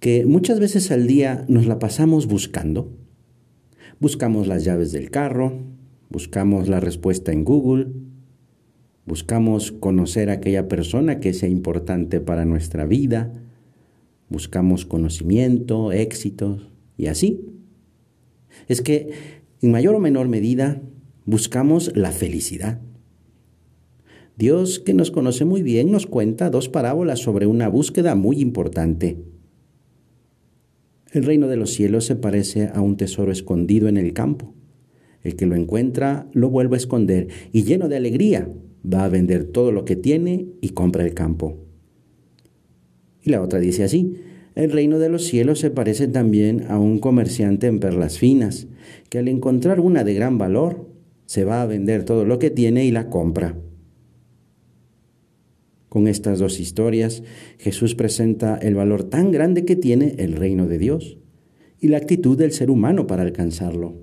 que muchas veces al día nos la pasamos buscando. Buscamos las llaves del carro, buscamos la respuesta en Google, buscamos conocer a aquella persona que sea importante para nuestra vida, buscamos conocimiento, éxitos y así. Es que en mayor o menor medida buscamos la felicidad. Dios, que nos conoce muy bien, nos cuenta dos parábolas sobre una búsqueda muy importante. El reino de los cielos se parece a un tesoro escondido en el campo. El que lo encuentra lo vuelve a esconder y lleno de alegría va a vender todo lo que tiene y compra el campo. Y la otra dice así, el reino de los cielos se parece también a un comerciante en perlas finas, que al encontrar una de gran valor, se va a vender todo lo que tiene y la compra. Con estas dos historias, Jesús presenta el valor tan grande que tiene el reino de Dios y la actitud del ser humano para alcanzarlo.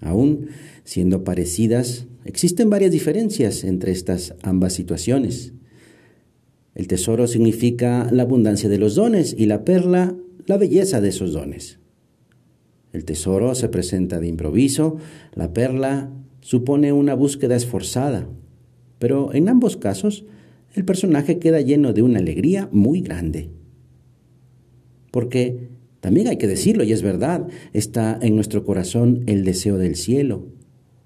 Aún siendo parecidas, existen varias diferencias entre estas ambas situaciones. El tesoro significa la abundancia de los dones y la perla la belleza de esos dones. El tesoro se presenta de improviso, la perla supone una búsqueda esforzada, pero en ambos casos el personaje queda lleno de una alegría muy grande. Porque también hay que decirlo, y es verdad, está en nuestro corazón el deseo del cielo.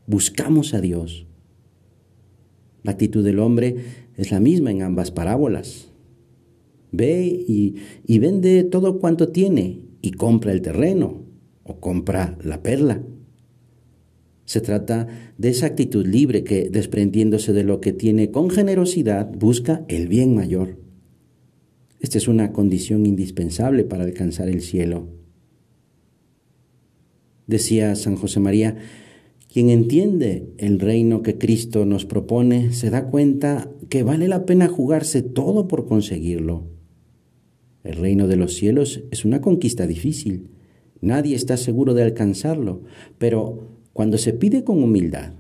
Buscamos a Dios. La actitud del hombre es la misma en ambas parábolas. Ve y, y vende todo cuanto tiene y compra el terreno o compra la perla. Se trata de esa actitud libre que, desprendiéndose de lo que tiene con generosidad, busca el bien mayor. Esta es una condición indispensable para alcanzar el cielo. Decía San José María, quien entiende el reino que Cristo nos propone se da cuenta que vale la pena jugarse todo por conseguirlo. El reino de los cielos es una conquista difícil. Nadie está seguro de alcanzarlo, pero cuando se pide con humildad,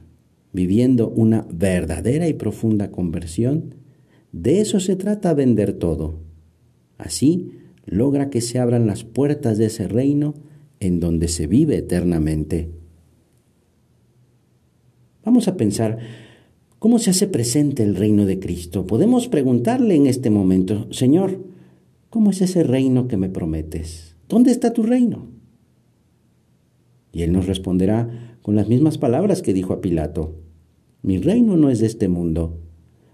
viviendo una verdadera y profunda conversión, de eso se trata vender todo. Así logra que se abran las puertas de ese reino en donde se vive eternamente. Vamos a pensar cómo se hace presente el reino de Cristo. Podemos preguntarle en este momento, Señor, ¿cómo es ese reino que me prometes? ¿Dónde está tu reino? Y Él nos responderá, con las mismas palabras que dijo a Pilato. Mi reino no es de este mundo,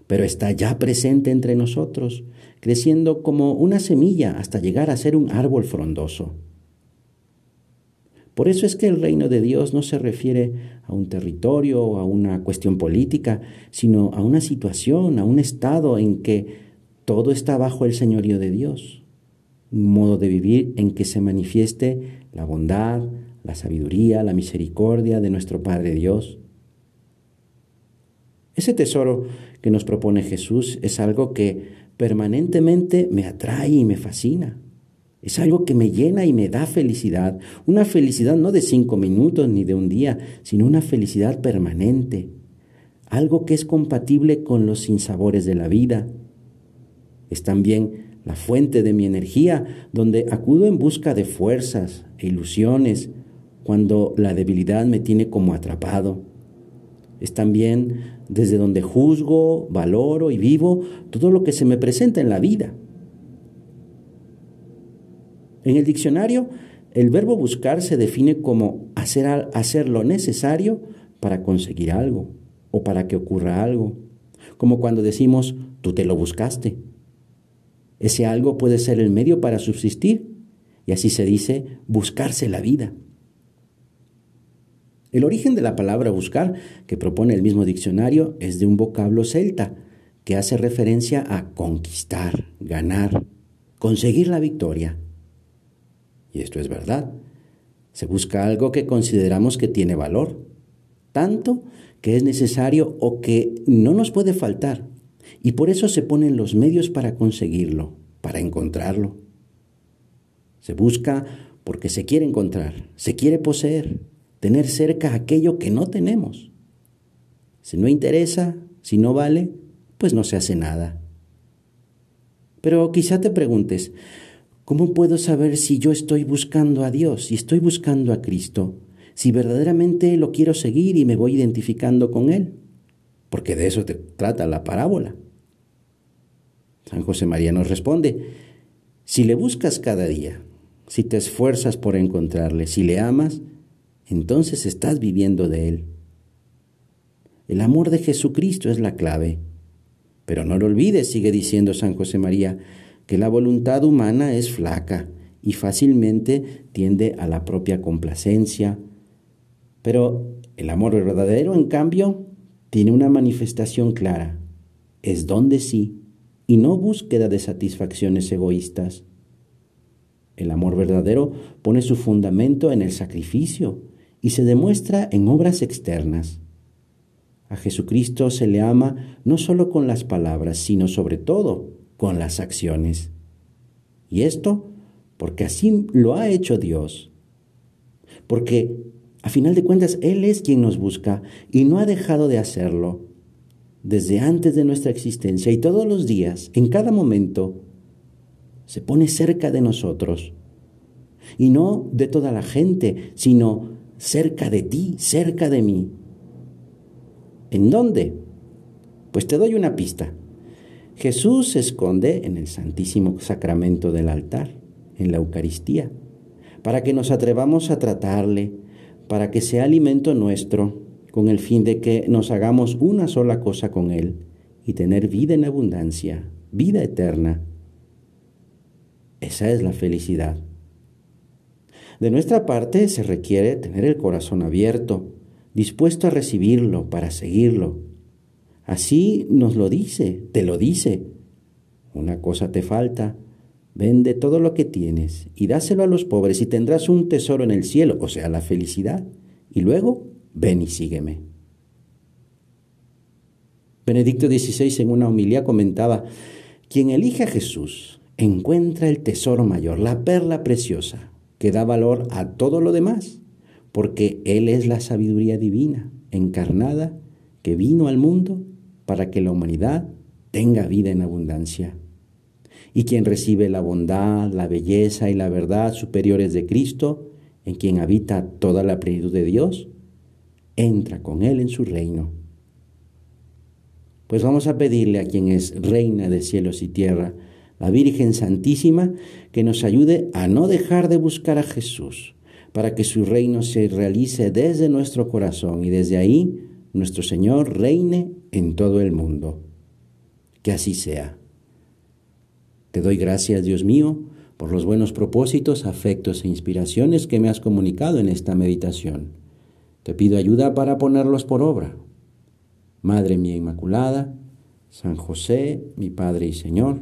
pero está ya presente entre nosotros, creciendo como una semilla hasta llegar a ser un árbol frondoso. Por eso es que el reino de Dios no se refiere a un territorio o a una cuestión política, sino a una situación, a un estado en que todo está bajo el señorío de Dios, un modo de vivir en que se manifieste la bondad, la sabiduría, la misericordia de nuestro Padre Dios. Ese tesoro que nos propone Jesús es algo que permanentemente me atrae y me fascina. Es algo que me llena y me da felicidad. Una felicidad no de cinco minutos ni de un día, sino una felicidad permanente. Algo que es compatible con los sinsabores de la vida. Es también la fuente de mi energía, donde acudo en busca de fuerzas e ilusiones, cuando la debilidad me tiene como atrapado. Es también desde donde juzgo, valoro y vivo todo lo que se me presenta en la vida. En el diccionario, el verbo buscar se define como hacer, hacer lo necesario para conseguir algo o para que ocurra algo, como cuando decimos tú te lo buscaste. Ese algo puede ser el medio para subsistir y así se dice buscarse la vida. El origen de la palabra buscar, que propone el mismo diccionario, es de un vocablo celta, que hace referencia a conquistar, ganar, conseguir la victoria. Y esto es verdad. Se busca algo que consideramos que tiene valor, tanto que es necesario o que no nos puede faltar. Y por eso se ponen los medios para conseguirlo, para encontrarlo. Se busca porque se quiere encontrar, se quiere poseer, tener cerca aquello que no tenemos. Si no interesa, si no vale, pues no se hace nada. Pero quizá te preguntes, ¿cómo puedo saber si yo estoy buscando a Dios, si estoy buscando a Cristo, si verdaderamente lo quiero seguir y me voy identificando con Él? Porque de eso te trata la parábola. San José María nos responde, si le buscas cada día, si te esfuerzas por encontrarle, si le amas, entonces estás viviendo de Él. El amor de Jesucristo es la clave. Pero no lo olvides, sigue diciendo San José María, que la voluntad humana es flaca y fácilmente tiende a la propia complacencia. Pero el amor verdadero, en cambio, tiene una manifestación clara. Es don de sí y no búsqueda de satisfacciones egoístas. El amor verdadero pone su fundamento en el sacrificio y se demuestra en obras externas. A Jesucristo se le ama no solo con las palabras, sino sobre todo con las acciones. Y esto porque así lo ha hecho Dios. Porque a final de cuentas Él es quien nos busca y no ha dejado de hacerlo desde antes de nuestra existencia y todos los días, en cada momento, se pone cerca de nosotros. Y no de toda la gente, sino cerca de ti, cerca de mí. ¿En dónde? Pues te doy una pista. Jesús se esconde en el Santísimo Sacramento del altar, en la Eucaristía, para que nos atrevamos a tratarle, para que sea alimento nuestro, con el fin de que nos hagamos una sola cosa con Él y tener vida en abundancia, vida eterna. Esa es la felicidad. De nuestra parte se requiere tener el corazón abierto, dispuesto a recibirlo para seguirlo. Así nos lo dice, te lo dice. Una cosa te falta, vende todo lo que tienes y dáselo a los pobres y tendrás un tesoro en el cielo, o sea, la felicidad. Y luego, ven y sígueme. Benedicto XVI en una homilía comentaba, quien elige a Jesús encuentra el tesoro mayor, la perla preciosa, que da valor a todo lo demás, porque Él es la sabiduría divina, encarnada, que vino al mundo para que la humanidad tenga vida en abundancia. Y quien recibe la bondad, la belleza y la verdad superiores de Cristo, en quien habita toda la plenitud de Dios, entra con Él en su reino. Pues vamos a pedirle a quien es reina de cielos y tierra, la Virgen Santísima, que nos ayude a no dejar de buscar a Jesús, para que su reino se realice desde nuestro corazón y desde ahí nuestro Señor reine en todo el mundo. Que así sea. Te doy gracias, Dios mío, por los buenos propósitos, afectos e inspiraciones que me has comunicado en esta meditación. Te pido ayuda para ponerlos por obra. Madre mía Inmaculada, San José, mi Padre y Señor,